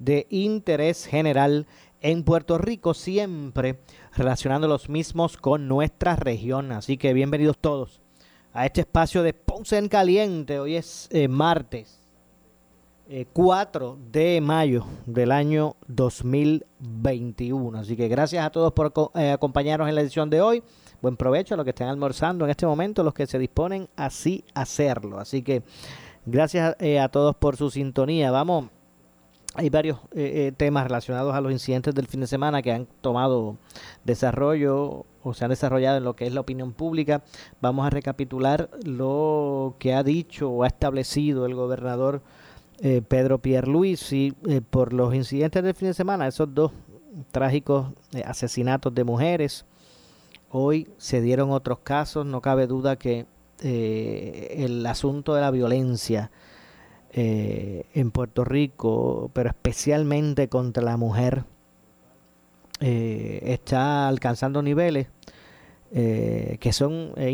de interés general en Puerto Rico, siempre relacionando los mismos con nuestra región. Así que bienvenidos todos a este espacio de Ponce en Caliente. Hoy es eh, martes eh, 4 de mayo del año 2021. Así que gracias a todos por eh, acompañarnos en la edición de hoy. Buen provecho a los que estén almorzando en este momento, los que se disponen así a hacerlo. Así que gracias eh, a todos por su sintonía. Vamos hay varios eh, eh, temas relacionados a los incidentes del fin de semana que han tomado desarrollo o se han desarrollado en lo que es la opinión pública. Vamos a recapitular lo que ha dicho o ha establecido el gobernador eh, Pedro Pierluisi eh, por los incidentes del fin de semana, esos dos trágicos eh, asesinatos de mujeres. Hoy se dieron otros casos, no cabe duda que eh, el asunto de la violencia eh, en Puerto Rico, pero especialmente contra la mujer, eh, está alcanzando niveles eh, que son eh,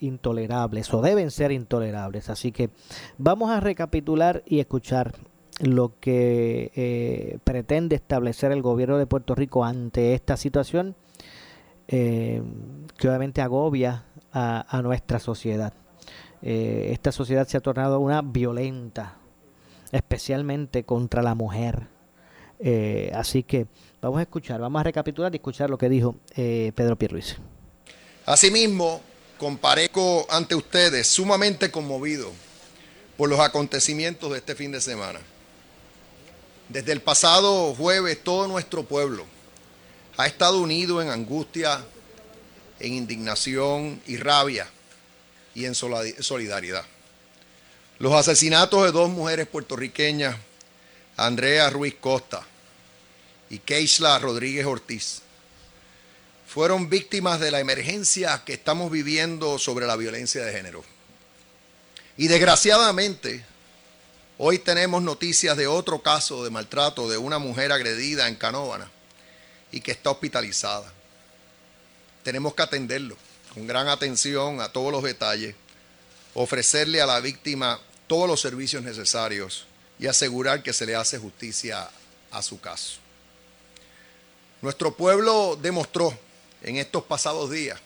intolerables o deben ser intolerables. Así que vamos a recapitular y escuchar lo que pretende establecer el gobierno de Puerto Rico ante esta situación que obviamente agobia a nuestra sociedad. Eh, esta sociedad se ha tornado una violenta, especialmente contra la mujer. Eh, así que vamos a escuchar, vamos a recapitular y escuchar lo que dijo eh, Pedro Pierluisi. Asimismo, comparezco ante ustedes sumamente conmovido por los acontecimientos de este fin de semana. Desde el pasado jueves todo nuestro pueblo ha estado unido en angustia, en indignación y rabia y en solidar- solidaridad. Los asesinatos de dos mujeres puertorriqueñas, Andrea Ruiz Costa y Keisla Rodríguez Ortiz, fueron víctimas de la emergencia que estamos viviendo sobre la violencia de género. Y desgraciadamente, hoy tenemos noticias de otro caso de maltrato de una mujer agredida en Canóvana y que está hospitalizada. Tenemos que atenderlo con gran atención a todos los detalles, ofrecerle a la víctima todos los servicios necesarios y asegurar que se le hace justicia a su caso. Nuestro pueblo demostró en estos pasados días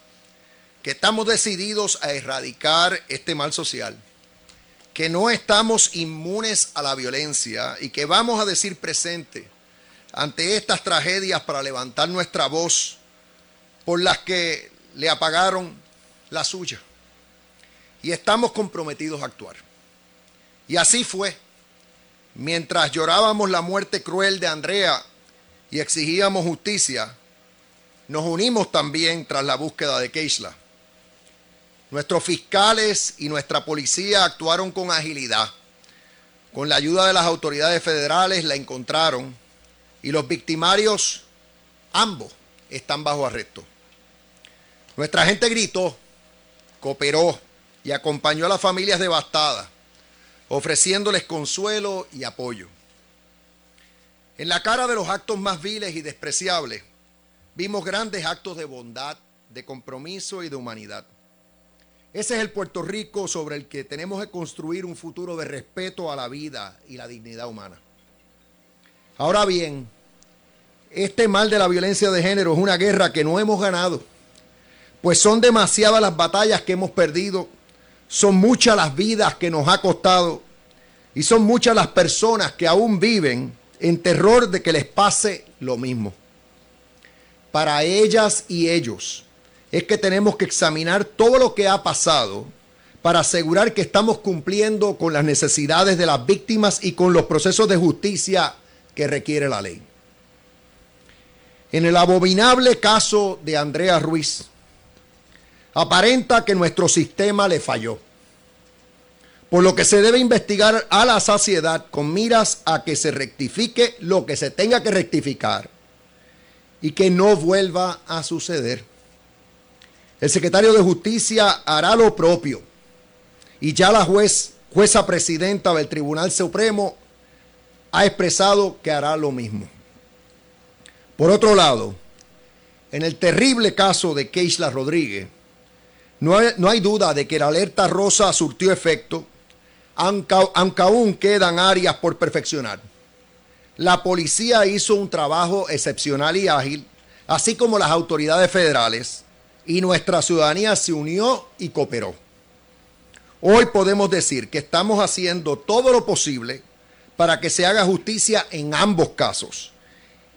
que estamos decididos a erradicar este mal social, que no estamos inmunes a la violencia y que vamos a decir presente ante estas tragedias para levantar nuestra voz por las que le apagaron la suya. Y estamos comprometidos a actuar. Y así fue. Mientras llorábamos la muerte cruel de Andrea y exigíamos justicia, nos unimos también tras la búsqueda de Keisla. Nuestros fiscales y nuestra policía actuaron con agilidad. Con la ayuda de las autoridades federales la encontraron y los victimarios, ambos, están bajo arresto. Nuestra gente gritó, cooperó y acompañó a las familias devastadas, ofreciéndoles consuelo y apoyo. En la cara de los actos más viles y despreciables, vimos grandes actos de bondad, de compromiso y de humanidad. Ese es el Puerto Rico sobre el que tenemos que construir un futuro de respeto a la vida y la dignidad humana. Ahora bien, este mal de la violencia de género es una guerra que no hemos ganado, pues son demasiadas las batallas que hemos perdido, son muchas las vidas que nos ha costado y son muchas las personas que aún viven en terror de que les pase lo mismo. para ellas y ellos es que tenemos que examinar todo lo que ha pasado para asegurar que estamos cumpliendo con las necesidades de las víctimas y con los procesos de justicia que requiere la ley. En el abominable caso de Andrea Ruiz, aparenta que nuestro sistema le falló, por lo que se debe investigar a la saciedad con miras a que se rectifique lo que se tenga que rectificar y que no vuelva a suceder. El secretario de Justicia hará lo propio y ya la juez, jueza presidenta del Tribunal Supremo ha expresado que hará lo mismo. Por otro lado, en el terrible caso de Keisla Rodríguez, no hay, no hay, duda de que la alerta rosa surtió efecto, aunque, aunque aún quedan áreas por perfeccionar. La policía hizo un trabajo excepcional y ágil, así como las autoridades federales, y nuestra ciudadanía se unió y cooperó. Hoy podemos decir que estamos haciendo todo lo posible para que se haga justicia en ambos casos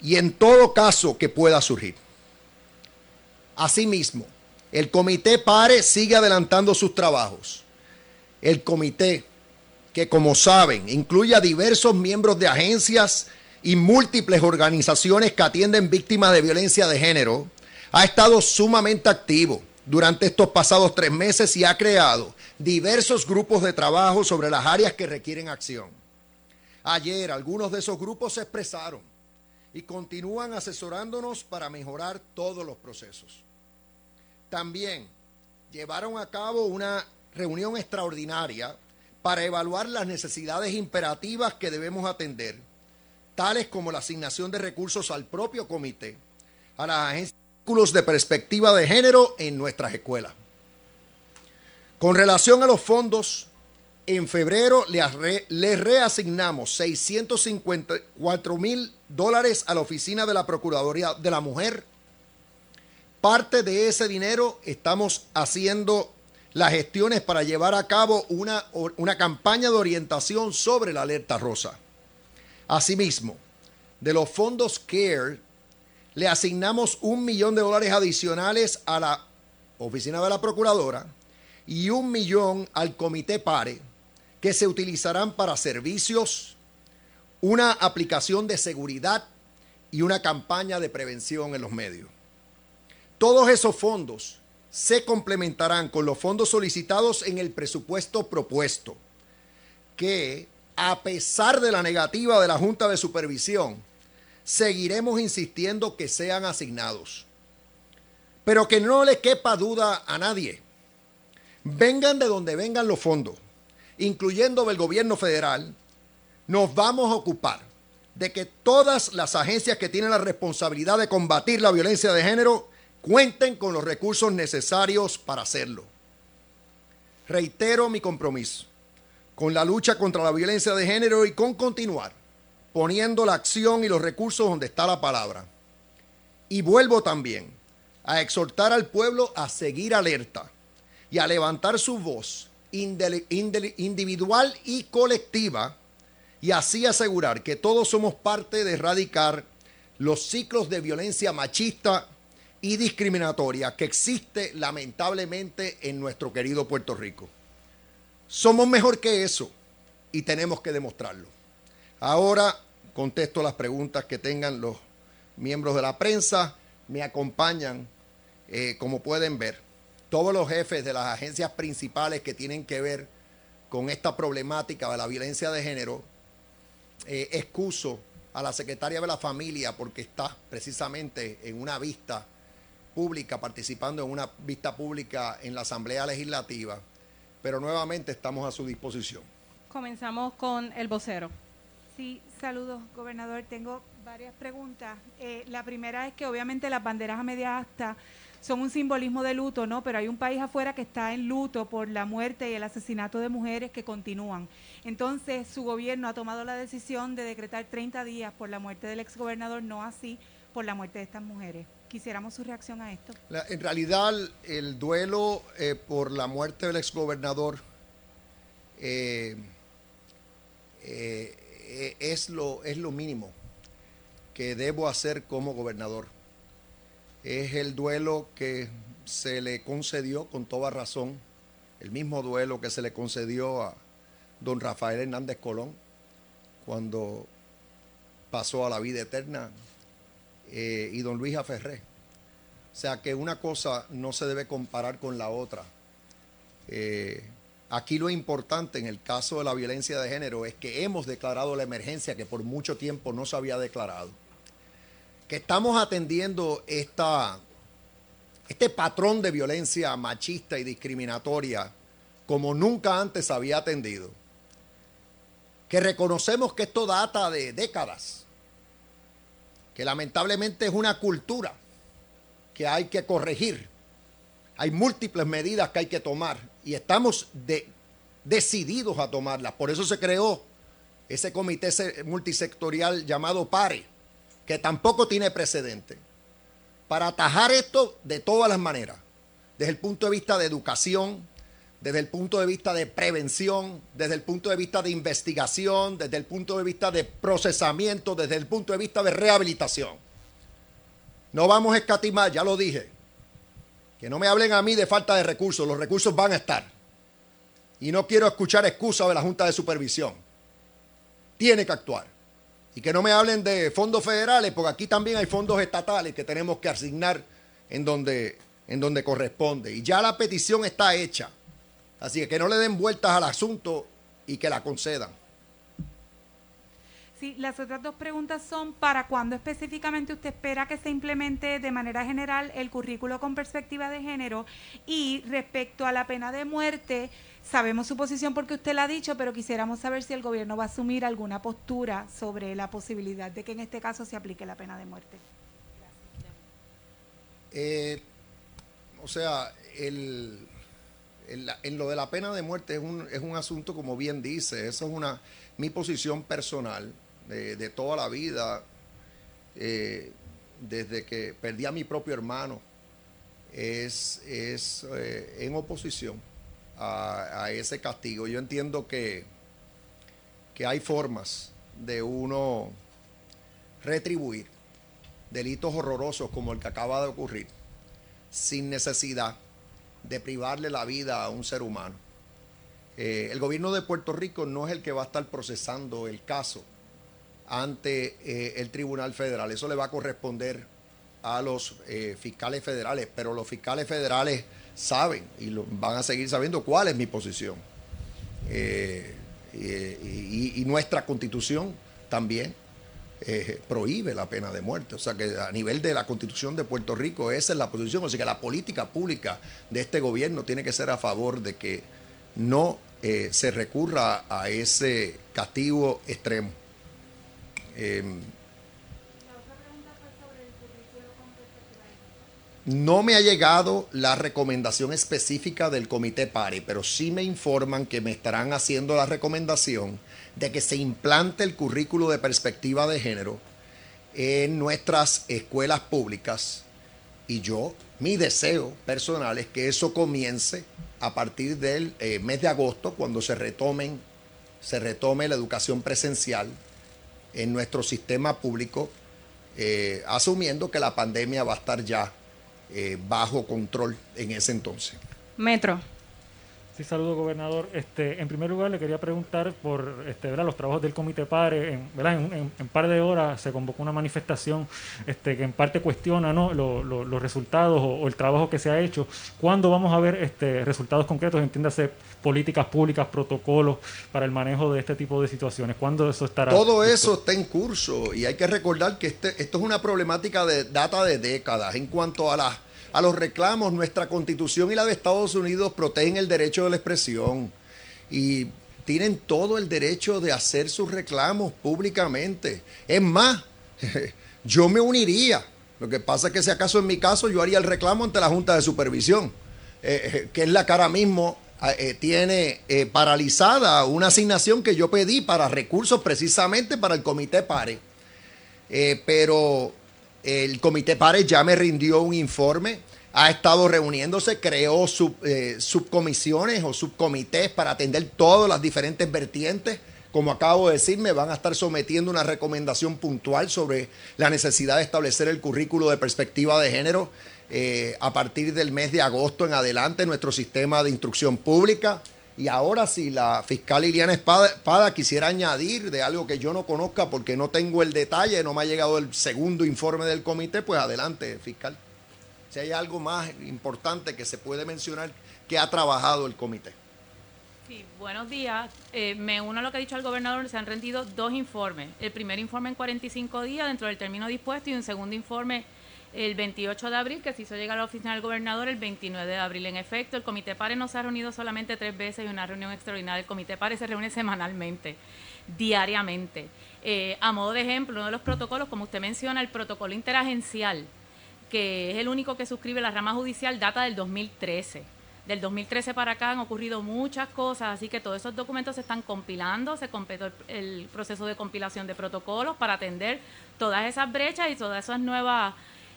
y en todo caso que pueda surgir. Asimismo, el comité PARE sigue adelantando sus trabajos. El comité, que como saben, incluye a diversos miembros de agencias y múltiples organizaciones que atienden víctimas de violencia de género, ha estado sumamente activo durante estos pasados tres meses y ha creado diversos grupos de trabajo sobre las áreas que requieren acción. Ayer algunos de esos grupos se expresaron y continúan asesorándonos para mejorar todos los procesos. También llevaron a cabo una reunión extraordinaria para evaluar las necesidades imperativas que debemos atender, tales como la asignación de recursos al propio comité, a las agencias de perspectiva de género en nuestras escuelas. Con relación a los fondos, en febrero le, reasignamos 654 mil dólares a la oficina de la Procuraduría de la Mujer. Parte de ese dinero estamos haciendo las gestiones para llevar a cabo una, una campaña de orientación sobre la alerta rosa. Asimismo, de los fondos CARE, le asignamos un millón de dólares adicionales a la oficina de la Procuradora y un millón al Comité PARE que se utilizarán para servicios, una aplicación de seguridad y una campaña de prevención en los medios. Todos esos fondos se complementarán con los fondos solicitados en el presupuesto propuesto, que a pesar de la negativa de la Junta de Supervisión, seguiremos insistiendo que sean asignados. Pero que no le quepa duda a nadie. Vengan de donde vengan los fondos incluyendo del gobierno federal, nos vamos a ocupar de que todas las agencias que tienen la responsabilidad de combatir la violencia de género cuenten con los recursos necesarios para hacerlo. Reitero mi compromiso con la lucha contra la violencia de género y con continuar poniendo la acción y los recursos donde está la palabra. Y vuelvo también a exhortar al pueblo a seguir alerta y a levantar su voz individual y colectiva y así asegurar que todos somos parte de erradicar los ciclos de violencia machista y discriminatoria que existe lamentablemente en nuestro querido Puerto Rico. Somos mejor que eso y tenemos que demostrarlo. Ahora contesto las preguntas que tengan los miembros de la prensa. Me acompañan, eh, como pueden ver, todos los jefes de las agencias principales que tienen que ver con esta problemática de la violencia de género, eh, excuso a la secretaria de la familia porque está precisamente en una vista pública, participando en una vista pública en la Asamblea Legislativa, pero nuevamente estamos a su disposición. Comenzamos con el vocero. Sí, saludos, gobernador. Tengo varias preguntas. Eh, la primera es que obviamente las banderas a media asta son un simbolismo de luto, ¿no? Pero hay un país afuera que está en luto por la muerte y el asesinato de mujeres que continúan. Entonces, su gobierno ha tomado la decisión de decretar 30 días por la muerte del exgobernador, no así por la muerte de estas mujeres. Quisiéramos su reacción a esto. en realidad, el duelo eh, por la muerte del exgobernador eh, eh, es, lo, es lo mínimo que debo hacer como gobernador es el duelo que se le concedió con toda razón, el mismo duelo que se le concedió a don Rafael Hernández Colón cuando pasó a la vida eterna eh, y don Luis Aferré. O sea que una cosa no se debe comparar con la otra. Eh, aquí lo importante en el caso de la violencia de género es que hemos declarado la emergencia que por mucho tiempo no se había declarado. Que estamos atendiendo esta, este patrón de violencia machista y discriminatoria como nunca antes había atendido. Que reconocemos que esto data de décadas. Que lamentablemente es una cultura que hay que corregir. Hay múltiples medidas que hay que tomar y estamos decididos a tomarlas. Por eso se creó ese comité multisectorial llamado PARE, que tampoco tiene precedente, para atajar esto de todas las maneras, desde el punto de vista de educación, desde el punto de vista de prevención, desde el punto de vista de investigación, desde el punto de vista de procesamiento, desde el punto de vista de rehabilitación. No vamos a escatimar, ya lo dije. Que no me hablen a mí de falta de recursos, los recursos van a estar. Y no quiero escuchar excusas de la Junta de Supervisión. Tiene que actuar. Y que no me hablen de fondos federales, porque aquí también hay fondos estatales que tenemos que asignar en donde, en donde corresponde. Y ya la petición está hecha. Así que que no le den vueltas al asunto y que la concedan. Sí, las otras dos preguntas son, ¿para cuándo específicamente usted espera que se implemente de manera general el currículo con perspectiva de género? Y respecto a la pena de muerte, sabemos su posición porque usted la ha dicho, pero quisiéramos saber si el gobierno va a asumir alguna postura sobre la posibilidad de que en este caso se aplique la pena de muerte. Eh, o sea, el, en lo de la pena de muerte es un, es un asunto, como bien dice, eso es una mi posición personal de, toda la vida, eh, desde que perdí a mi propio hermano, es, es eh, en oposición a, ese castigo. Yo entiendo que, que hay formas de uno retribuir delitos horrorosos como el que acaba de ocurrir, sin necesidad de privarle la vida a un ser humano. Eh, el gobierno de Puerto Rico no es el que va a estar procesando el caso ante eh, el Tribunal Federal. Eso le va a corresponder a los eh, fiscales federales, pero los fiscales federales saben y lo, van a seguir sabiendo cuál es mi posición. Y, nuestra constitución también prohíbe la pena de muerte. O sea que a nivel de la constitución de Puerto Rico esa es la posición. O sea que la política pública de este gobierno tiene que ser a favor de que no se recurra a ese castigo extremo. Em, no me ha llegado la recomendación específica del comité PARI, pero sí me informan que me estarán haciendo la recomendación de que se implante el currículo de perspectiva de género en nuestras escuelas públicas y yo, mi deseo personal es que eso comience a partir del eh, mes de agosto, cuando se retomen, se retome la educación presencial en nuestro sistema público, eh, asumiendo que la pandemia va a estar ya eh, bajo control en ese entonces. Metro. Sí, saludo, gobernador. Este, en primer lugar, le quería preguntar por este, ¿verdad? los trabajos del Comité Padre. En, ¿verdad? En, un par de horas se convocó una manifestación este, que en parte cuestiona ¿no? los resultados o, el trabajo que se ha hecho. ¿Cuándo vamos a ver este, resultados concretos? Entiéndase, políticas públicas, protocolos para el manejo de este tipo de situaciones. ¿Cuándo eso estará? Todo eso está en curso y hay que recordar que este, esto es una problemática de data de décadas en cuanto a las a los reclamos. Nuestra constitución y la de Estados Unidos protegen el derecho de la expresión y tienen todo el derecho de hacer sus reclamos públicamente. Es más, yo me uniría. Lo que pasa es que si acaso en mi caso yo haría el reclamo ante la Junta de Supervisión, eh, eh, que es la que ahora mismo eh, tiene paralizada una asignación que yo pedí para recursos precisamente para el Comité PARE. pero el Comité PARE ya me rindió un informe, ha estado reuniéndose, creó eh, subcomisiones o subcomités para atender todas las diferentes vertientes como acabo de decir, me van a estar sometiendo una recomendación puntual sobre la necesidad de establecer el currículo de perspectiva de género eh, a partir del mes de agosto en adelante nuestro sistema de instrucción pública. Y ahora si la fiscal Liliana Espada, quisiera añadir de algo que yo no conozca porque no tengo el detalle, no me ha llegado el segundo informe del comité, pues adelante, fiscal. Si hay algo más importante que se puede mencionar que ha trabajado el comité. Sí, buenos días. Eh, me uno a lo que ha dicho el gobernador. Se han rendido dos informes. El primer informe en 45 días dentro del término dispuesto y un segundo informe el 28 de abril, que se hizo llegar a la oficina del gobernador el 29 de abril. En efecto, el Comité PARE no se ha reunido solamente tres veces y una reunión extraordinaria. El Comité PARE se reúne semanalmente, diariamente. Eh, a modo de ejemplo, uno de los protocolos, como usted menciona, el protocolo interagencial, que es el único que suscribe la rama judicial, data del 2013 del 2013 para acá han ocurrido muchas cosas, así que todos esos documentos se están compilando, se completó el, proceso de compilación de protocolos para atender todas esas brechas y todas esas nuevas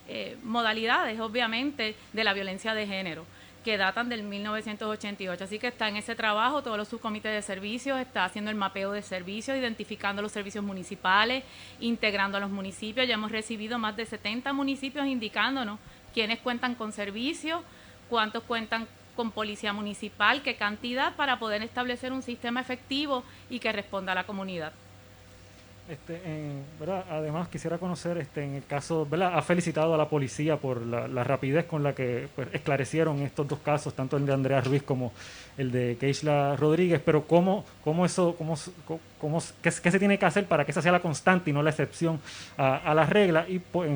eh, modalidades, obviamente, de la violencia de género que datan del 1988. Así que está en ese trabajo, todos los subcomités de servicios, está haciendo el mapeo de servicios, identificando los servicios municipales, integrando a los municipios. Ya hemos recibido más de 70 municipios indicándonos quiénes cuentan con servicios, cuántos cuentan con policía municipal, qué cantidad para poder establecer un sistema efectivo y que responda a la comunidad. Este, Además, quisiera conocer, este, en el caso, ¿verdad? ha felicitado a la policía por la, rapidez con la que pues, esclarecieron estos dos casos, tanto el de Andrea Ruiz como el de Keishla Rodríguez, pero cómo, cómo eso, cómo, cómo, qué, se tiene que hacer para que esa sea la constante y no la excepción a, la regla. Y por,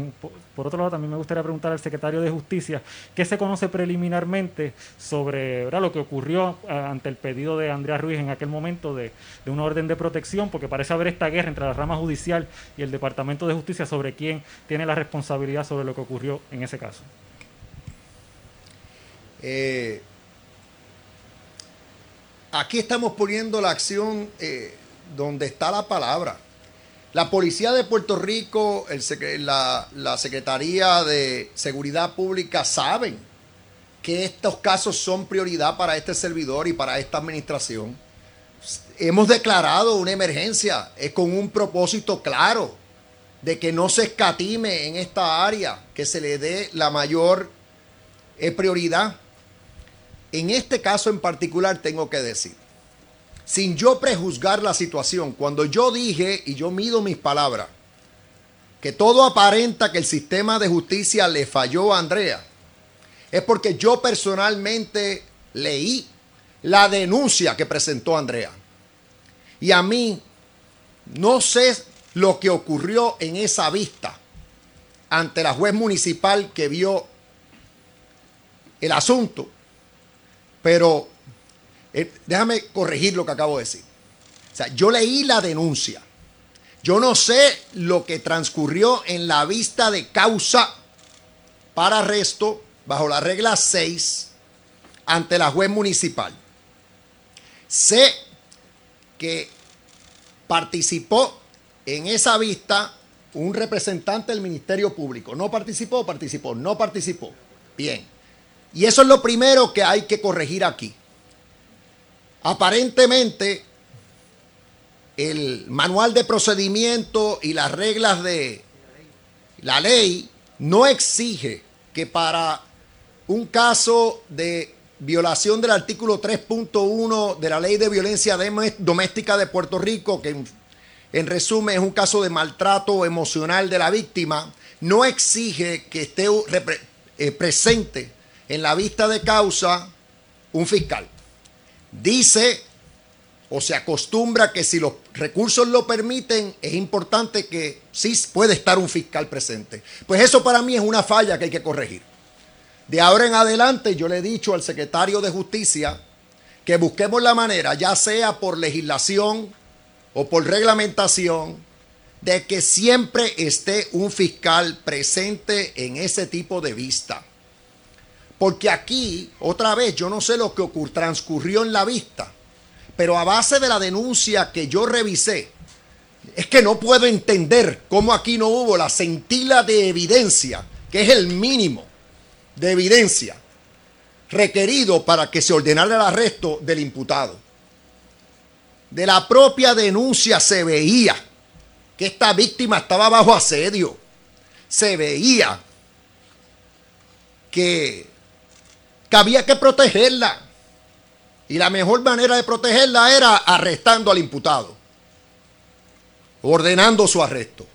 otro lado, también me gustaría preguntar al secretario de Justicia, ¿qué se conoce preliminarmente sobre ¿verdad? lo que ocurrió ante el pedido de Andrea Ruiz en aquel momento de, de una orden de protección? Porque parece haber esta guerra entre la rama judicial y el Departamento de Justicia sobre quién tiene la responsabilidad sobre lo que ocurrió en ese caso. Eh, Aquí estamos poniendo la acción eh, donde está la palabra. La Policía de Puerto Rico, la, la Secretaría de Seguridad Pública saben que estos casos son prioridad para este servidor y para esta administración. Hemos declarado una emergencia, es con un propósito claro de que no se escatime en esta área, que se le dé la mayor eh, prioridad. En este caso en particular tengo que decir, sin yo prejuzgar la situación, cuando yo dije, y yo mido mis palabras, que todo aparenta que el sistema de justicia le falló a Andrea, es porque yo personalmente leí la denuncia que presentó Andrea. Y a mí no sé lo que ocurrió en esa vista ante la juez municipal que vio el asunto, pero eh, déjame corregir lo que acabo de decir. O sea, yo leí la denuncia. Yo no sé lo que transcurrió en la vista de causa para arresto bajo la regla 6 ante la juez municipal. Sé que participó en esa vista un representante del Ministerio Público. ¿No participó? Participó. No participó. Bien. Y eso es lo primero que hay que corregir aquí. Aparentemente, el manual de procedimiento y las reglas de la ley no exige que para un caso de violación del artículo 3.1 de la ley de violencia doméstica de Puerto Rico, que en, resumen es un caso de maltrato emocional de la víctima, no exige que esté eh, presente en la vista de causa un fiscal. Dice o se acostumbra que si los recursos lo permiten, es importante que sí puede estar un fiscal presente. Pues eso para mí es una falla que hay que corregir. De ahora en adelante yo le he dicho al secretario de Justicia que busquemos la manera, ya sea por legislación o por reglamentación, de que siempre esté un fiscal presente en ese tipo de vista. Porque aquí, otra vez, yo no sé lo que transcurrió en la vista, pero a base de la denuncia que yo revisé, es que no puedo entender cómo aquí no hubo la centila de evidencia, que es el mínimo de evidencia requerido para que se ordenara el arresto del imputado. de la propia denuncia se veía que esta víctima estaba bajo asedio. Se veía que, que había que protegerla. Y la mejor manera de protegerla era arrestando al imputado, ordenando su arresto.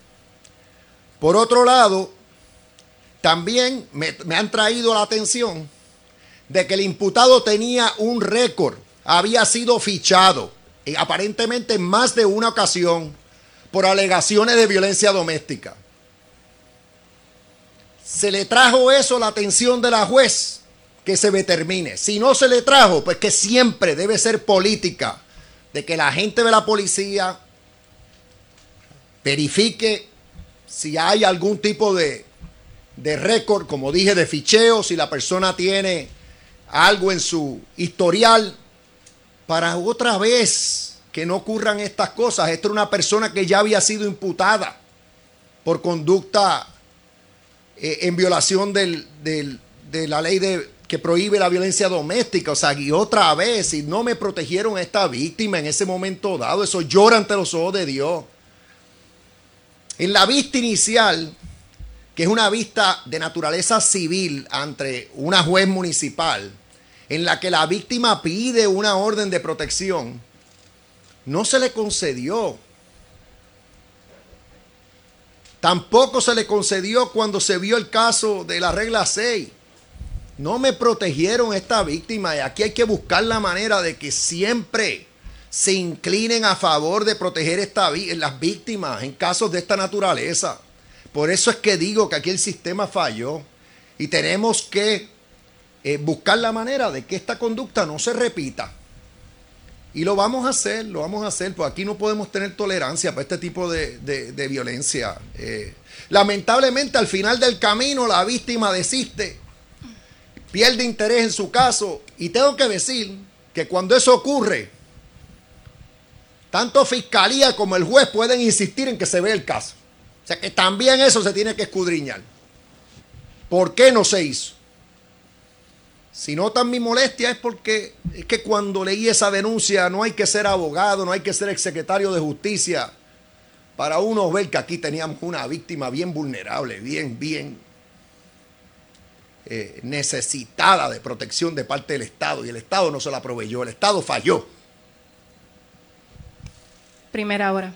Por otro lado, también me, han traído la atención de que el imputado tenía un récord, había sido fichado, y aparentemente en más de una ocasión, por alegaciones de violencia doméstica. Se le trajo eso a la atención de la juez, que se determine. Si no se le trajo, pues que siempre debe ser política, de que la gente de la policía verifique si hay algún tipo de, de récord, como dije, de ficheo, si la persona tiene algo en su historial, para otra vez que no ocurran estas cosas. Esta es una persona que ya había sido imputada por conducta eh, en violación de la ley que prohíbe la violencia doméstica. O sea, y otra vez, si no me protegieron a esta víctima en ese momento dado, eso llora ante los ojos de Dios. En la vista inicial, que es una vista de naturaleza civil ante una juez municipal, en la que la víctima pide una orden de protección, no se le concedió. Tampoco se le concedió cuando se vio el caso de la regla 6. No me protegieron esta víctima y aquí hay que buscar la manera de que siempre se inclinen a favor de proteger esta, las víctimas en casos de esta naturaleza. Por eso es que digo que aquí el sistema falló y tenemos que eh, buscar la manera de que esta conducta no se repita. Y lo vamos a hacer, lo vamos a hacer, pues aquí no podemos tener tolerancia para este tipo de, de, violencia. Eh, lamentablemente al final del camino la víctima desiste, pierde interés en su caso y tengo que decir que cuando eso ocurre, tanto fiscalía como el juez pueden insistir en que se vea el caso. O sea que también eso se tiene que escudriñar. ¿Por qué no se hizo? Si notan mi molestia es porque es que cuando leí esa denuncia no hay que ser abogado, no hay que ser exsecretario de justicia para uno ver que aquí teníamos una víctima bien vulnerable, bien, bien eh, necesitada de protección de parte del Estado y el Estado no se la proveyó, el Estado falló. Primera hora.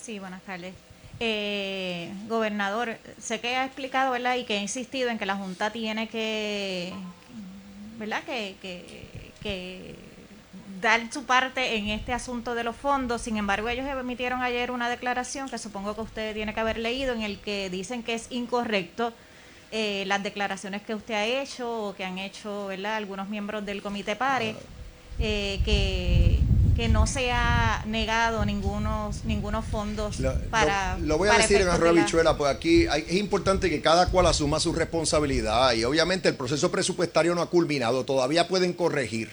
Sí, buenas tardes. Eh, gobernador, sé que ha explicado, ¿verdad? Y que ha insistido en que la Junta tiene que, ¿verdad? Que, que, dar su parte en este asunto de los fondos. Sin embargo, ellos emitieron ayer una declaración que supongo que usted tiene que haber leído, en el que dicen que es incorrecto eh, las declaraciones que usted ha hecho o que han hecho, ¿verdad? Algunos miembros del Comité PARE, eh, que que no se ha negado ningunos, ningunos fondos para... Lo, voy a decir en arroyo bichuela, pues aquí es importante que cada cual asuma su responsabilidad y obviamente el proceso presupuestario no ha culminado, todavía pueden corregir,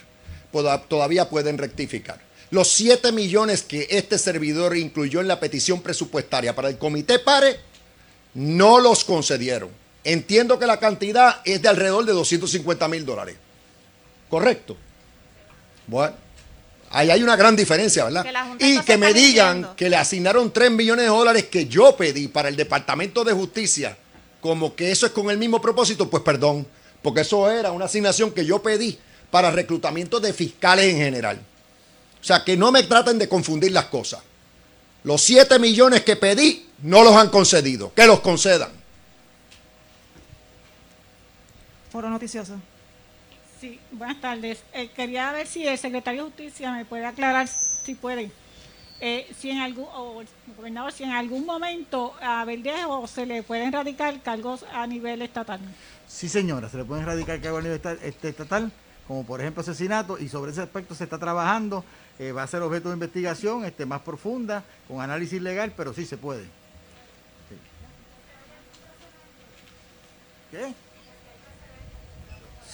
todavía pueden rectificar. Los 7 millones que este servidor incluyó en la petición presupuestaria para el comité PARE no los concedieron. Entiendo que la cantidad es de alrededor de 250 mil dólares. ¿Correcto? Bueno. Ahí hay una gran diferencia, ¿verdad? y que me digan que le asignaron 3 millones de dólares que yo pedí para el Departamento de Justicia, como que eso es con el mismo propósito, pues perdón, porque eso era una asignación que yo pedí para reclutamiento de fiscales en general. O sea, que no me traten de confundir las cosas. Los 7 millones que pedí no los han concedido, que los concedan. Foro noticioso. Sí, buenas tardes. Eh, quería ver si el secretario de Justicia me puede aclarar, si puede, eh, si en algún, o el gobernador, si en algún momento a Verdejo se le pueden radicar cargos a nivel estatal. Sí, señora, se le pueden radicar cargos a nivel este, estatal, como por ejemplo asesinato, y sobre ese aspecto se está trabajando. Eh, va a ser objeto de investigación este, más profunda, con análisis legal, pero sí se puede. ¿Qué?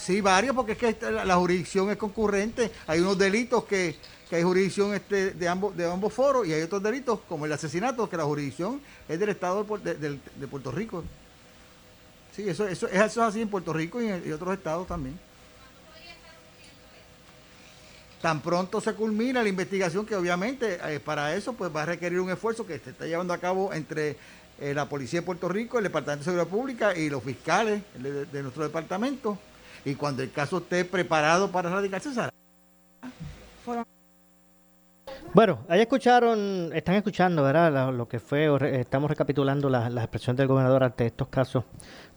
Sí, varios, porque es que la jurisdicción es concurrente. Hay unos delitos que, hay jurisdicción este, de, ambos, de ambos foros y hay otros delitos, como el asesinato, que la jurisdicción es del Estado de, Puerto Rico. Sí, eso, es así en Puerto Rico y en otros estados también. Tan pronto se culmina la investigación, que obviamente eh, para eso pues va a requerir un esfuerzo que se está llevando a cabo entre eh, la Policía de Puerto Rico, el Departamento de Seguridad Pública y los fiscales de nuestro departamento. Y cuando el caso esté preparado para radicarse. Bueno, ahí escucharon, están escuchando, ¿verdad? Lo, que fue, estamos recapitulando las expresiones del gobernador ante estos casos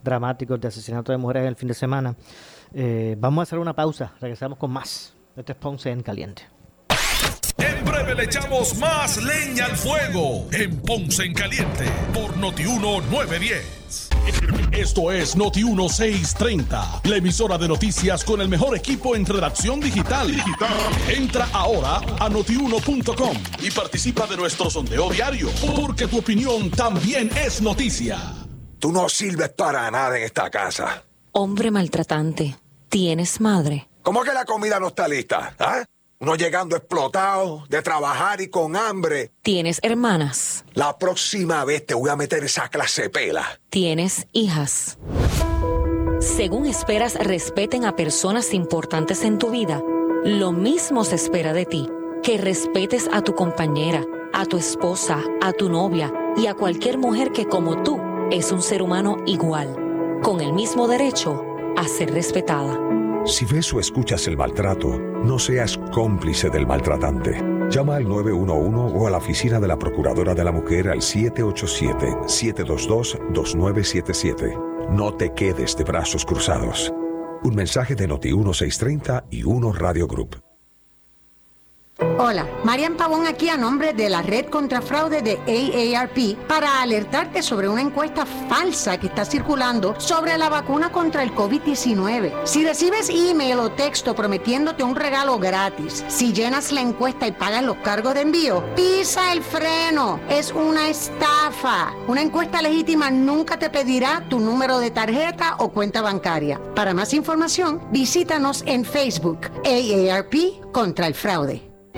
dramáticos de asesinato de mujeres el fin de semana. Eh, vamos a hacer una pausa, regresamos con más. Este es Ponce en Caliente. En breve le echamos más leña al fuego en Ponce en Caliente por Notiuno 910. Esto es Noti 1630, la emisora de noticias con el mejor equipo en redacción digital. Entra ahora a notiuno.com y participa de nuestro sondeo diario, porque tu opinión también es noticia. Tú no sirves para nada en esta casa. Hombre maltratante, ¿tienes madre? ¿Cómo que la comida no está lista? ¿Ah? Uno llegando explotado, de trabajar y con hambre. ¿Tienes hermanas? La próxima vez te voy a meter esa clase pela. ¿Tienes hijas? Según esperas respeten a personas importantes en tu vida, lo mismo se espera de ti, que respetes a tu compañera, a tu esposa, a tu novia y a cualquier mujer que como tú es un ser humano igual, con el mismo derecho a ser respetada. Si ves o escuchas el maltrato, no seas cómplice del maltratante. Llama al 911 o a la oficina de la Procuradora de la Mujer al 787-722-2977. No te quedes de brazos cruzados. Un mensaje de Noti 1630 y Uno Radio Group. Hola, Marian Pavón aquí a nombre de la Red contra Fraude de AARP para alertarte sobre una encuesta falsa que está circulando sobre la vacuna contra el COVID-19. Si recibes email o texto prometiéndote un regalo gratis, si llenas la encuesta y pagas los cargos de envío, pisa el freno. Es una estafa. Una encuesta legítima nunca te pedirá tu número de tarjeta o cuenta bancaria. Para más información, visítanos en Facebook AARP contra el fraude.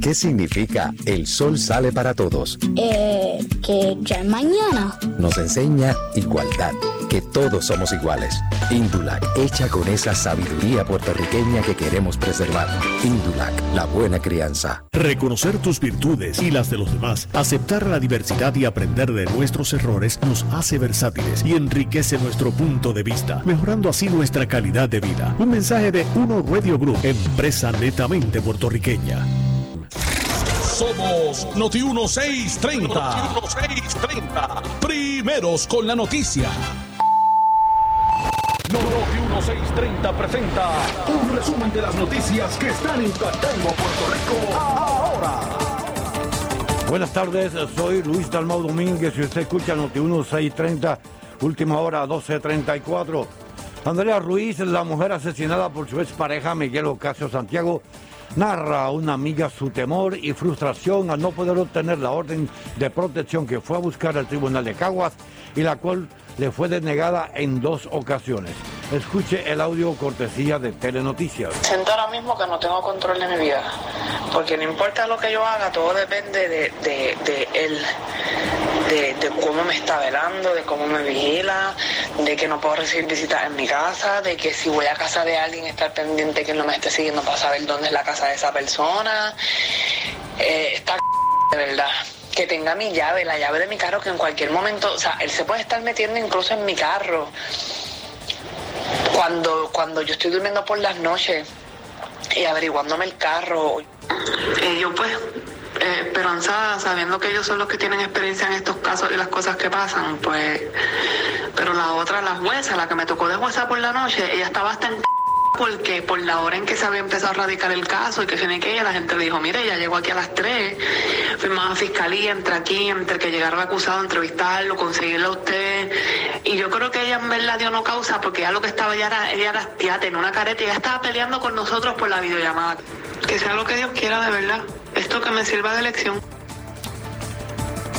¿Qué significa el sol sale para todos? Eh, que ya es mañana. Nos enseña igualdad, que todos somos iguales. Indulac, hecha con esa sabiduría puertorriqueña que queremos preservar. Indulac, la buena crianza. Reconocer tus virtudes y las de los demás, aceptar la diversidad y aprender de nuestros errores nos hace versátiles y enriquece nuestro punto de vista, mejorando así nuestra calidad de vida. Un mensaje de Uno Radio Group, empresa netamente puertorriqueña. Somos Noti 1630. Noti 1630. Primeros con la noticia. Noti 1630 presenta un resumen de las noticias que están impactando a Puerto Rico ahora. Buenas tardes, soy Luis Dalmau Domínguez y usted escucha Noti 1630, última hora 1234. Andrea Ruiz, la mujer asesinada por su expareja Miguel Ocasio Santiago, narra a una amiga su temor y frustración al no poder obtener la orden de protección que fue a buscar al Tribunal de Caguas y la cual le fue denegada en dos ocasiones. Escuche el audio cortesía de Telenoticias. Siento ahora mismo que no tengo control de mi vida, porque no importa lo que yo haga, todo depende de, de, de él, de, cómo me está velando, de cómo me vigila, de que no puedo recibir visitas en mi casa, de que si voy a casa de alguien estar pendiente que no me esté siguiendo para saber dónde es la casa de esa persona. Eh, está de verdad. Que tenga mi llave, la llave de mi carro, que en cualquier momento, o sea, él se puede estar metiendo incluso en mi carro cuando, cuando yo estoy durmiendo por las noches y averiguándome el carro. Y yo pues, eh, esperanzada, sabiendo que ellos son los que tienen experiencia en estos casos y las cosas que pasan, pues, pero la otra, la jueza, la que me tocó de jueza por la noche, ella estaba hasta en porque por la hora en que se había empezado a radicar el caso y que tiene que la gente le dijo, mire, ya llegó aquí a las 3, fuimos a fiscalía, entre aquí, entre que llegara el acusado, entrevistarlo, conseguirlo a usted. Y yo creo que ella en verdad dio no causa porque ya lo que estaba ya era, ella era, ya tenía una careta y ella estaba peleando con nosotros por la videollamada. Que sea lo que Dios quiera de verdad. Esto que me sirva de lección.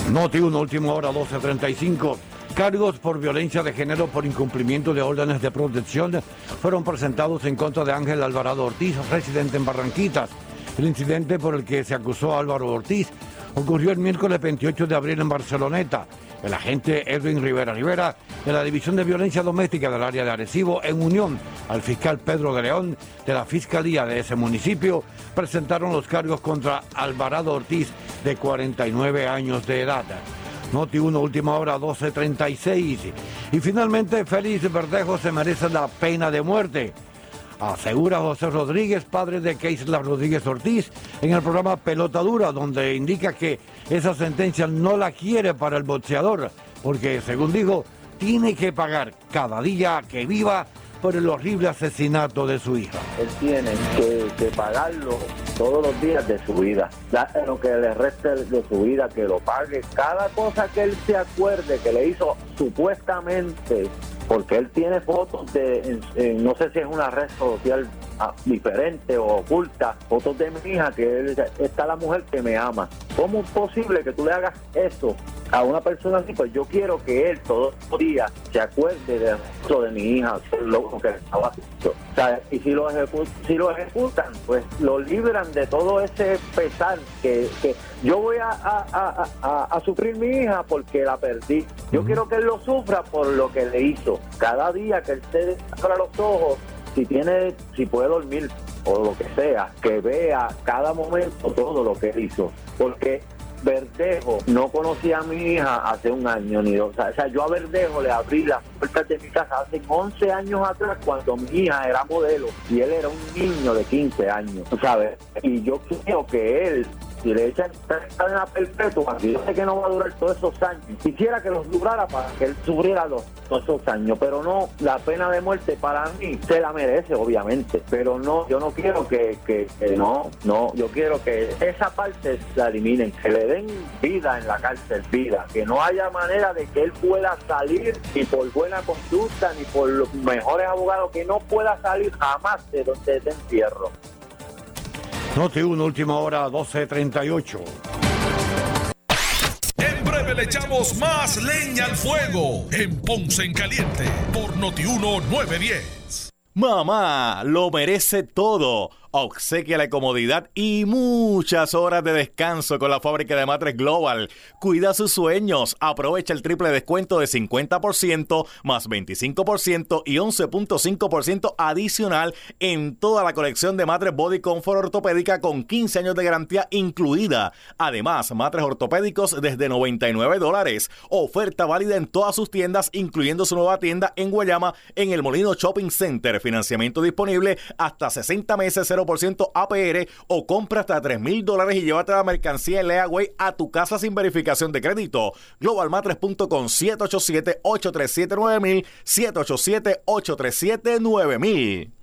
Noti 1, última hora, 12.35. Cargos por violencia de género por incumplimiento de órdenes de protección fueron presentados en contra de Ángel Alvarado Ortiz, residente en Barranquitas. El incidente por el que se acusó a Álvaro Ortiz ocurrió el miércoles 28 de abril en Barceloneta. El agente Edwin Rivera Rivera de la División de Violencia Doméstica del área de Arecibo, en unión al fiscal Pedro de León de la Fiscalía de ese municipio, presentaron los cargos contra Alvarado Ortiz, de 49 años de edad. Noti 1, última hora, 12.36. Y finalmente, Félix Verdejo se merece la pena de muerte. Asegura José Rodríguez, padre de Keisla Rodríguez Ortiz, en el programa Pelota Dura, donde indica que esa sentencia no la quiere para el boxeador, porque, según dijo, tiene que pagar cada día que viva por el horrible asesinato de su hija. Él tiene que, pagarlo todos los días de su vida. Da- Lo que le reste de su vida, que lo pague. Cada cosa que él se acuerde que le hizo supuestamente, porque él tiene fotos de, en- no sé si es una red social diferente o oculta, fotos de mi hija, que está la mujer que me ama. ¿Cómo es posible que tú le hagas eso a una persona así? Pues yo quiero que él todos los días se acuerde de esto de mi hija, lo que estaba haciendo. O sea, y si lo, si lo ejecutan, pues lo libran de todo ese pesar que, que yo voy a, a- a- a- a sufrir mi hija porque la perdí. Yo quiero que él lo sufra por lo que le hizo. Cada día que él se abra los ojos, si tiene, si puede dormir o lo que sea, que vea cada momento todo lo que hizo. Porque Verdejo no conocía a mi hija hace un año ni dos. O sea, yo a Verdejo le abrí las puertas de mi casa hace 11 años atrás cuando mi hija era modelo y él era un niño de 15 años, ¿sabes? Y yo creo que él, si le echan cadena perpetua, yo sé que no va a durar todos esos años. Quisiera que los durara para que él sufriera los, todos esos años, pero no, la pena de muerte para mí se la merece, obviamente, pero no, yo no quiero que, que, no, no, yo quiero que esa parte la eliminen, que le den vida en la cárcel, vida, que no haya manera de que él pueda salir ni por buena conducta ni por los mejores abogados, que no pueda salir jamás de donde te encierro. Noti 1, última hora, 12.38. En breve le echamos más leña al fuego en Ponce en Caliente por Notiuno 910. Mamá, lo merece todo. Obsequia la comodidad y muchas horas de descanso con la fábrica de matres Global. Cuida sus sueños. Aprovecha el triple descuento de 50% más 25% y 11.5% adicional en toda la colección de matres Body Comfort ortopédica con 15 años de garantía incluida. Además, matres ortopédicos desde 99 dólares. Oferta válida en todas sus tiendas, incluyendo su nueva tienda en Guayama en el Molino Shopping Center. Financiamiento disponible hasta 60 meses 0% APR o compra hasta 3 mil dólares y llévate la mercancía en Leaway a tu casa sin verificación de crédito. Globalmatres.com 787-837-9000 787-837-9000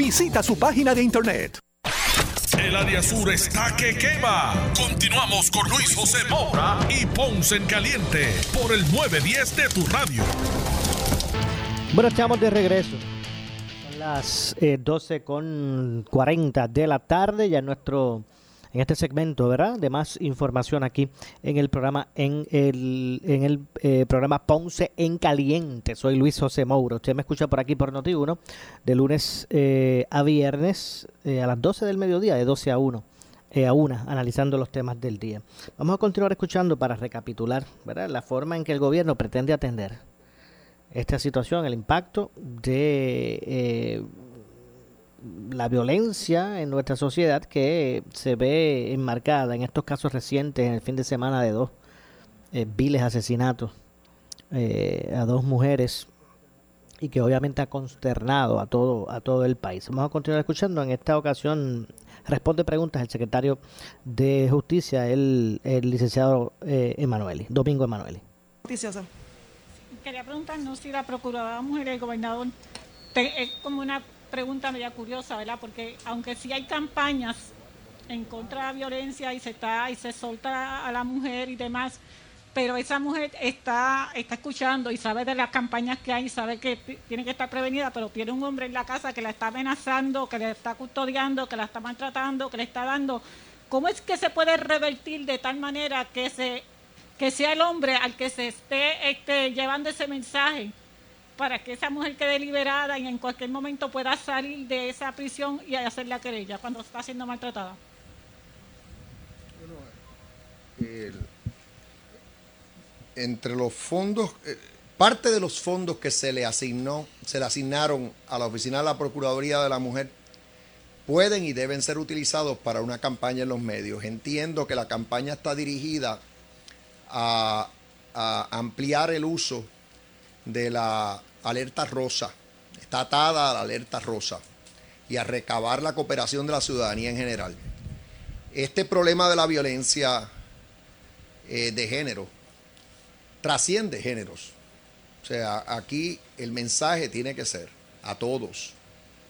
Visita su página de internet. El área sur está que quema. Continuamos con Luis José Moura y Ponce en Caliente por el 910 de tu radio. Bueno, estamos de regreso. Son las eh, 12 con 40 de la tarde, ya en nuestro en este segmento, ¿verdad? De más información aquí en el programa en el eh, programa Ponce en Caliente. Soy Luis José Moura. Usted me escucha por aquí por Noti1 de lunes eh, a viernes eh, a las 12 del mediodía, de 12 a 1. eh, a una, analizando los temas del día. Vamos a continuar escuchando para recapitular ¿verdad? la forma en que el gobierno pretende atender esta situación, el impacto de la violencia en nuestra sociedad que se ve enmarcada en estos casos recientes, en el fin de semana de dos eh, viles asesinatos eh, a dos mujeres y que obviamente ha consternado a todo a todo el país. Vamos a continuar escuchando. En esta ocasión responde preguntas el secretario de Justicia, el, el licenciado eh, Emanueli, Domingo Emanueli. Noticiosa. Quería preguntarnos si la procuradora mujer y el gobernador, te- es como una pregunta media curiosa, ¿verdad? Porque aunque sí hay campañas en contra de la violencia y se está y se solta a la mujer y demás, pero esa mujer está está escuchando y sabe de las campañas que hay, sabe que tiene que estar prevenida, pero tiene un hombre en la casa que la está amenazando, que le está custodiando, que la está maltratando, que le está dando. ¿Cómo es que se puede revertir de tal manera que se que sea el hombre al que se esté este, llevando ese mensaje para que esa mujer quede liberada y en cualquier momento pueda salir de esa prisión y hacer la querella cuando está siendo maltratada? el- entre los fondos, eh, parte de los fondos que se le asignó, se le asignaron a la Oficina de la Procuraduría de la Mujer, pueden y deben ser utilizados para una campaña en los medios. Entiendo que la campaña está dirigida a ampliar el uso de la alerta rosa, está atada a la alerta rosa y a recabar la cooperación de la ciudadanía en general. Este problema de la violencia eh, de género trasciende géneros. O sea, aquí el mensaje tiene que ser a todos,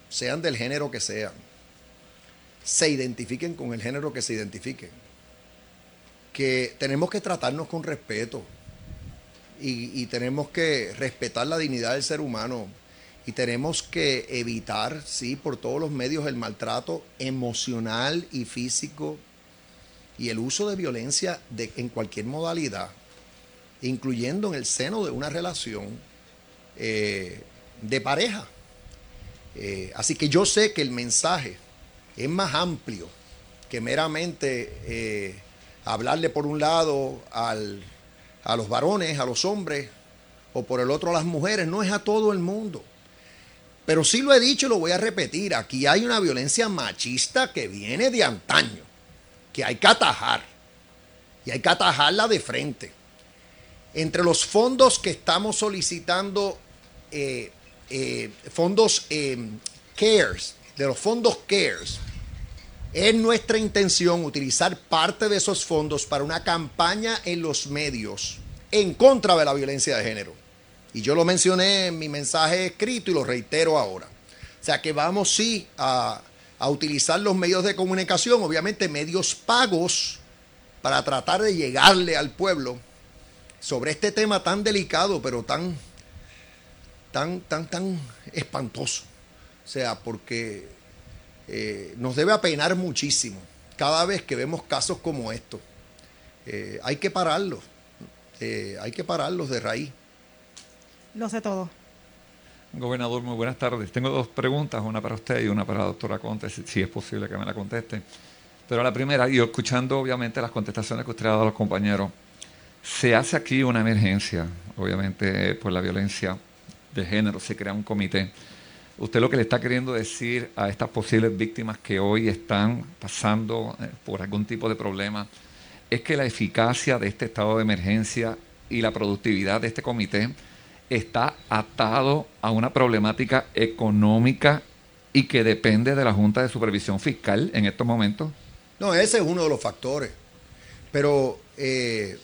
sean del género que sean, se identifiquen con el género que se identifiquen, que tenemos que tratarnos con respeto y, tenemos que respetar la dignidad del ser humano y tenemos que evitar, sí, por todos los medios el maltrato emocional y físico y el uso de violencia en cualquier modalidad, incluyendo en el seno de una relación eh, de pareja. Eh, así que yo sé que el mensaje es más amplio que meramente eh, hablarle por un lado al- a los varones, a los hombres, o por el otro a las mujeres, no es a todo el mundo. Pero sí lo he dicho y lo voy a repetir, aquí hay una violencia machista que viene de antaño, que hay que atajar, y hay que atajarla de frente. Entre los fondos que estamos solicitando, eh, eh, fondos eh, CARES, de los fondos CARES, es nuestra intención utilizar parte de esos fondos para una campaña en los medios en contra de la violencia de género. Y yo lo mencioné en mi mensaje escrito y lo reitero ahora. O sea que vamos sí a, a utilizar los medios de comunicación, obviamente medios pagos, para tratar de llegarle al pueblo sobre este tema tan delicado, pero tan, tan, tan, tan espantoso. O sea, porque eh, nos debe apenar muchísimo cada vez que vemos casos como estos. Eh, hay que pararlos, eh, hay que pararlos de raíz. Lo sé todo. Gobernador, muy buenas tardes. Tengo dos preguntas, una para usted y una para la doctora Conte, si, si es posible que me la conteste. Pero la primera, y escuchando obviamente las contestaciones que usted ha dado a los compañeros, se hace aquí una emergencia, obviamente por la violencia de género, se crea un comité. Usted lo que le está queriendo decir a estas posibles víctimas que hoy están pasando eh, por algún tipo de problema es que la eficacia de este estado de emergencia y la productividad de este comité está atado a una problemática económica y que depende de la Junta de Supervisión Fiscal en estos momentos? No, ese es uno de los factores. Pero eh,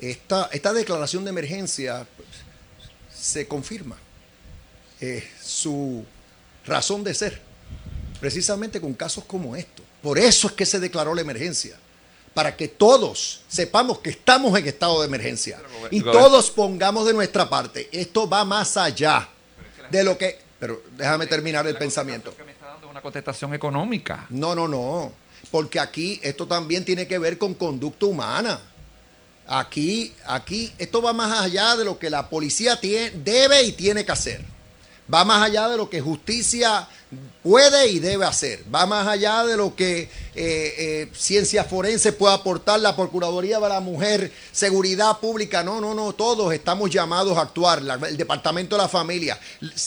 esta, esta declaración de emergencia pues, se confirma. Eh, su razón de ser, precisamente con casos como estos. Por eso es que se declaró la emergencia, para que todos sepamos que estamos en estado de emergencia y todos pongamos de nuestra parte. Esto va más allá de lo que... Pero déjame terminar el pensamiento. Una contestación económica. No, no, no. Porque aquí esto también tiene que ver con conducta humana. Aquí, aquí, esto va más allá de lo que la policía tiene, debe y tiene que hacer. Va más allá de lo que justicia puede y debe hacer. Va más allá de lo que eh, eh, ciencia forense puede aportar la Procuraduría de la Mujer, seguridad pública. No, no, no, todos estamos llamados a actuar. El Departamento de la Familia.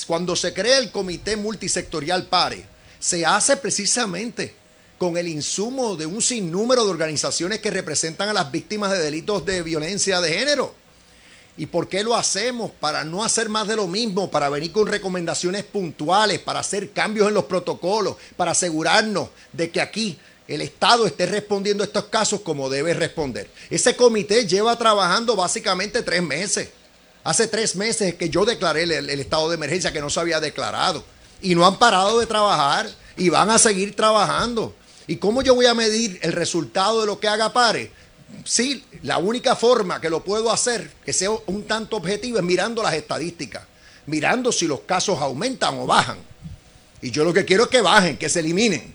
Cuando se crea el Comité Multisectorial PARE, se hace precisamente con el insumo de un sinnúmero de organizaciones que representan a las víctimas de delitos de violencia de género. ¿Y por qué lo hacemos? Para no hacer más de lo mismo, para venir con recomendaciones puntuales, para hacer cambios en los protocolos, para asegurarnos de que aquí el Estado esté respondiendo a estos casos como debe responder. Ese comité lleva trabajando básicamente tres meses. Hace tres meses que yo declaré el, el estado de emergencia que no se había declarado. Y no han parado de trabajar y van a seguir trabajando. ¿Y cómo yo voy a medir el resultado de lo que haga PARE? Sí, la única forma que lo puedo hacer, que sea un tanto objetivo, es mirando las estadísticas, mirando si los casos aumentan o bajan. Y yo lo que quiero es que bajen, que se eliminen.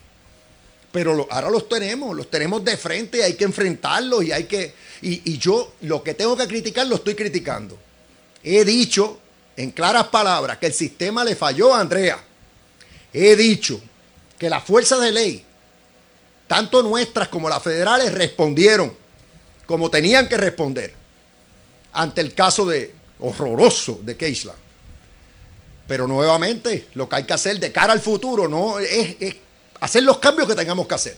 Pero lo- ahora los tenemos, los tenemos de frente, hay que enfrentarlos y hay que... Y, y yo lo que tengo que criticar lo estoy criticando. He dicho en claras palabras que el sistema le falló a Andrea. He dicho que las fuerzas de ley, tanto nuestras como las federales, respondieron como tenían que responder ante el caso de horroroso de Keisla. Pero nuevamente, lo que hay que hacer de cara al futuro no es, es hacer los cambios que tengamos que hacer.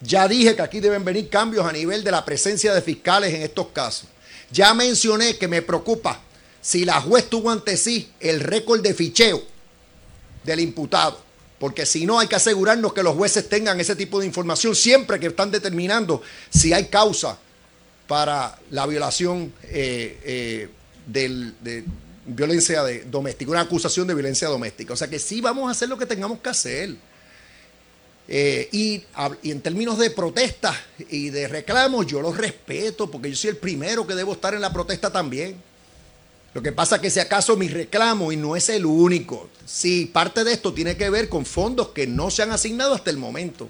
Ya dije que aquí deben venir cambios a nivel de la presencia de fiscales en estos casos. Ya mencioné que me preocupa si la juez tuvo ante sí el récord de ficheo del imputado. Porque si no, hay que asegurarnos que los jueces tengan ese tipo de información siempre que están determinando si hay causa para la violación eh, eh, del- de violencia de- doméstica, una acusación de violencia doméstica. O sea que sí vamos a hacer lo que tengamos que hacer. Eh, y, y en términos de protestas y de reclamos, yo los respeto porque yo soy el primero que debo estar en la protesta también. Lo que pasa es que si acaso mi reclamo, y no es el único, sí, parte de esto tiene que ver con fondos que no se han asignado hasta el momento.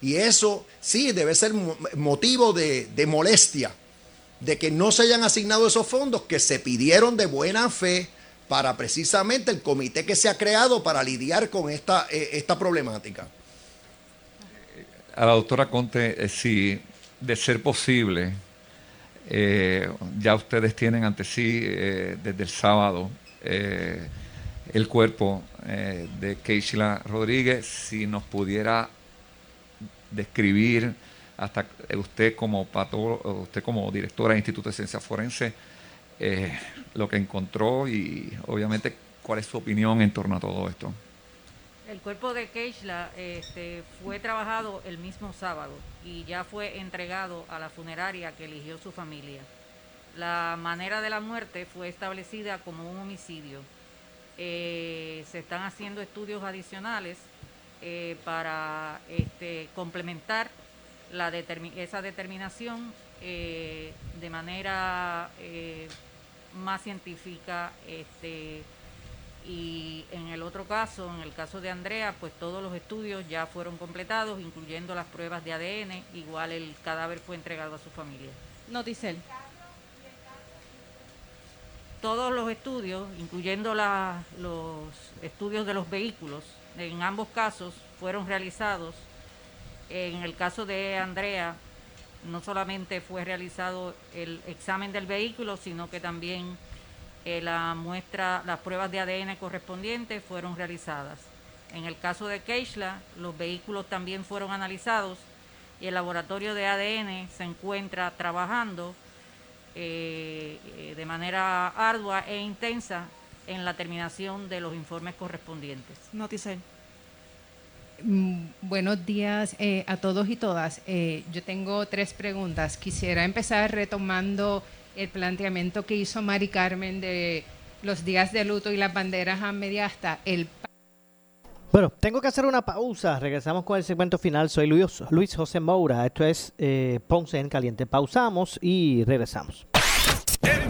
Y eso sí debe ser mo- motivo de, molestia, de que no se hayan asignado esos fondos que se pidieron de buena fe para precisamente el comité que se ha creado para lidiar con esta, eh, esta problemática. a la doctora Conte eh, si, de ser posible, eh, ya ustedes tienen ante sí desde el sábado el cuerpo de Keishla Rodríguez, si nos pudiera describir hasta usted como pato, usted como directora del Instituto de Ciencias Forenses, eh, lo que encontró y obviamente cuál es su opinión en torno a todo esto. El cuerpo de Keishla este, fue trabajado el mismo sábado y ya fue entregado a la funeraria que eligió su familia. La manera de la muerte fue establecida como un homicidio. Eh, se están haciendo estudios adicionales eh, para este, complementar la esa determinación eh, de manera eh, más científica este, Y en el otro caso, en el caso de Andrea, pues todos los estudios ya fueron completados, incluyendo las pruebas de ADN. Igual el cadáver fue entregado a su familia. Noticel. Todos los estudios, incluyendo la- los estudios de los vehículos, en ambos casos fueron realizados. En el caso de Andrea, no solamente fue realizado el examen del vehículo, sino que también eh, la muestra, las pruebas de ADN correspondientes fueron realizadas. En el caso de Keishla, los vehículos también fueron analizados y el laboratorio de ADN se encuentra trabajando eh, eh, de manera ardua e intensa en la terminación de los informes correspondientes. Noticel. Mm, Buenos días eh, a todos y todas. Eh, yo tengo tres preguntas. Quisiera empezar retomando el planteamiento que hizo Mari Carmen de los días de luto y las banderas a media asta. El Bueno, tengo que hacer una pausa. Regresamos con el segmento final. Soy Luis, Luis José Moura. Esto es eh, Ponce en Caliente. Pausamos y regresamos.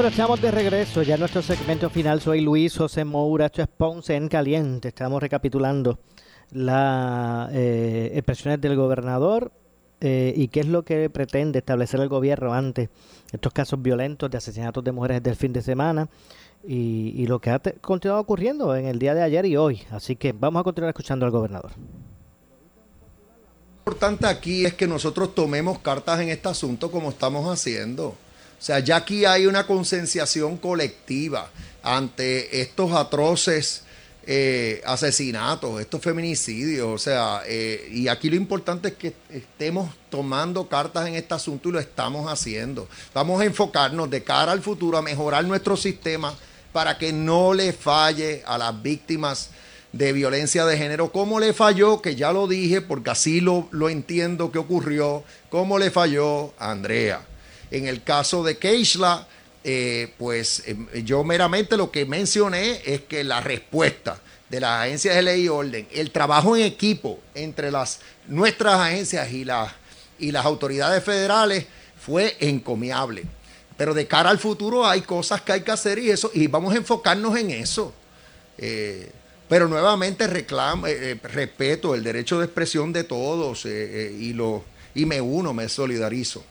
Bueno, estamos de regreso ya en nuestro segmento final. Soy Luis José Moura, esto es Ponce en Caliente. Estamos recapitulando las eh, expresiones del gobernador eh, y qué es lo que pretende establecer el gobierno ante estos casos violentos de asesinatos de mujeres del fin de semana y, y lo que ha continuado ocurriendo en el día de ayer y hoy. Así que vamos a continuar escuchando al gobernador. Importante aquí es que nosotros tomemos cartas en este asunto como estamos haciendo. O sea, ya aquí hay una concienciación colectiva ante estos atroces eh, asesinatos, estos feminicidios. O sea, eh, y aquí lo importante es que estemos tomando cartas en este asunto y lo estamos haciendo. Vamos a enfocarnos de cara al futuro a mejorar nuestro sistema para que no le falle a las víctimas de violencia de género, cómo le falló, que ya lo dije, porque así lo, lo entiendo que ocurrió, cómo le falló Andrea. En el caso de Keishla, eh, pues eh, yo meramente lo que mencioné es que la respuesta de las agencias de ley y orden, el trabajo en equipo entre las, nuestras agencias y, las y las autoridades federales fue encomiable. Pero de cara al futuro hay cosas que hay que hacer y eso, y vamos a enfocarnos en eso. Eh, pero nuevamente reclamo, eh, respeto el derecho de expresión de todos y, lo, y me uno, me solidarizo.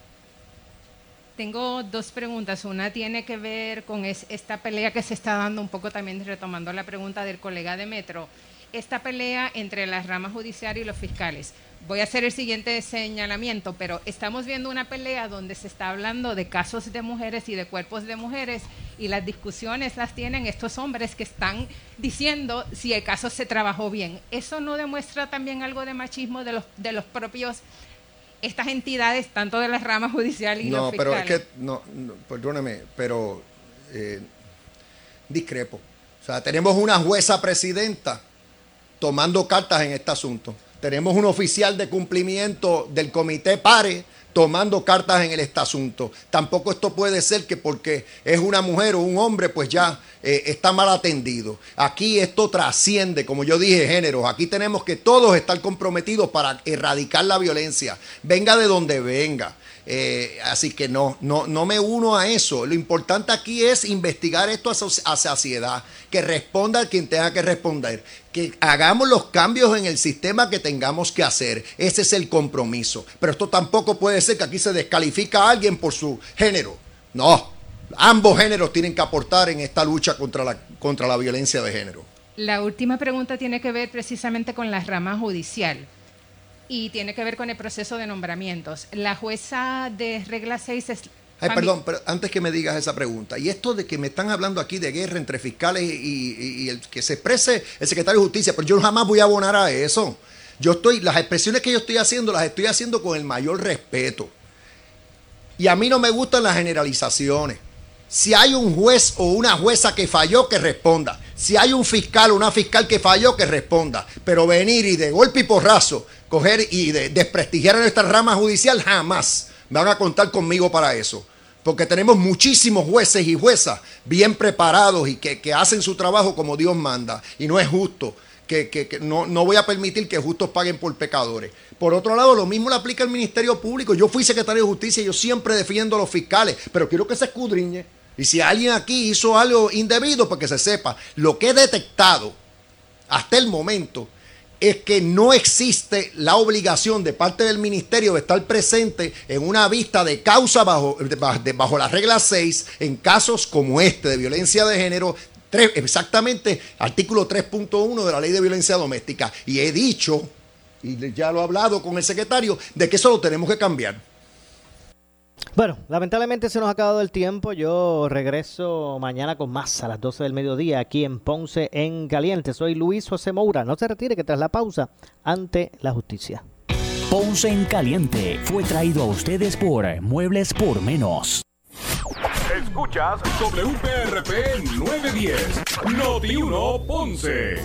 Tengo dos preguntas. Una tiene que ver con es- esta pelea que se está dando un poco también retomando la pregunta del colega de Metro. Esta pelea entre la rama judicial y los fiscales. Voy a hacer el siguiente señalamiento, pero estamos viendo una pelea donde se está hablando de casos de mujeres y de cuerpos de mujeres y las discusiones las tienen estos hombres que están diciendo si el caso se trabajó bien. ¿Eso no demuestra también algo de machismo de los, de los propios estas entidades, tanto de la rama judicial y No, pero es que, no, no, perdóname, pero eh, discrepo. O sea, tenemos una jueza presidenta tomando cartas en este asunto. Tenemos un oficial de cumplimiento del comité PARE tomando cartas en este asunto. Tampoco esto puede ser que porque es una mujer o un hombre, pues ya eh, está mal atendido. Aquí esto trasciende, como yo dije, géneros. Aquí tenemos que todos estar comprometidos para erradicar la violencia, venga de donde venga. Eh, así que no, no, no me uno a eso. Lo importante aquí es investigar esto a, saciedad, que responda quien tenga que responder, que hagamos los cambios en el sistema que tengamos que hacer. Ese es el compromiso. Pero esto tampoco puede ser que aquí se descalifica a alguien por su género. No, ambos géneros tienen que aportar en esta lucha contra la, contra la violencia de género. La última pregunta tiene que ver precisamente con la rama judicial y tiene que ver con el proceso de nombramientos. La jueza de regla 6 es... Ay, perdón, pero antes que me digas esa pregunta, y esto de que me están hablando aquí de guerra entre fiscales y, y el que se exprese el secretario de Justicia, pero yo jamás voy a abonar a eso. Yo estoy, las expresiones que yo estoy haciendo, las estoy haciendo con el mayor respeto. Y a mí no me gustan las generalizaciones. Si hay un juez o una jueza que falló, que responda. Si hay un fiscal o una fiscal que falló, que responda. Pero venir y de golpe y porrazo coger y de, desprestigiar a nuestra rama judicial, jamás van a contar conmigo para eso. Porque tenemos muchísimos jueces y juezas bien preparados y que, hacen su trabajo como Dios manda. Y no es justo. Que, no, no, voy a permitir que justos paguen por pecadores. Por otro lado, lo mismo le aplica al Ministerio Público. Yo fui secretario de Justicia y yo siempre defiendo a los fiscales, pero quiero que se escudriñe. Y si alguien aquí hizo algo indebido, pues que se sepa. Lo que he detectado hasta el momento es que no existe la obligación de parte del ministerio de estar presente en una vista de causa bajo, bajo la regla 6 en casos como este de violencia de género. exactamente, artículo 3.1 de la ley de violencia doméstica. Y he dicho, y ya lo he hablado con el secretario, de que eso lo tenemos que cambiar. Bueno, lamentablemente se nos ha acabado el tiempo. Yo regreso mañana con más a las 12 del mediodía aquí en Ponce en Caliente. Soy Luis José Moura. No se retire que tras la pausa, ante la justicia. Ponce en Caliente fue traído a ustedes por Muebles por Menos. Escuchas WPRP 910, Noti 1 Ponce.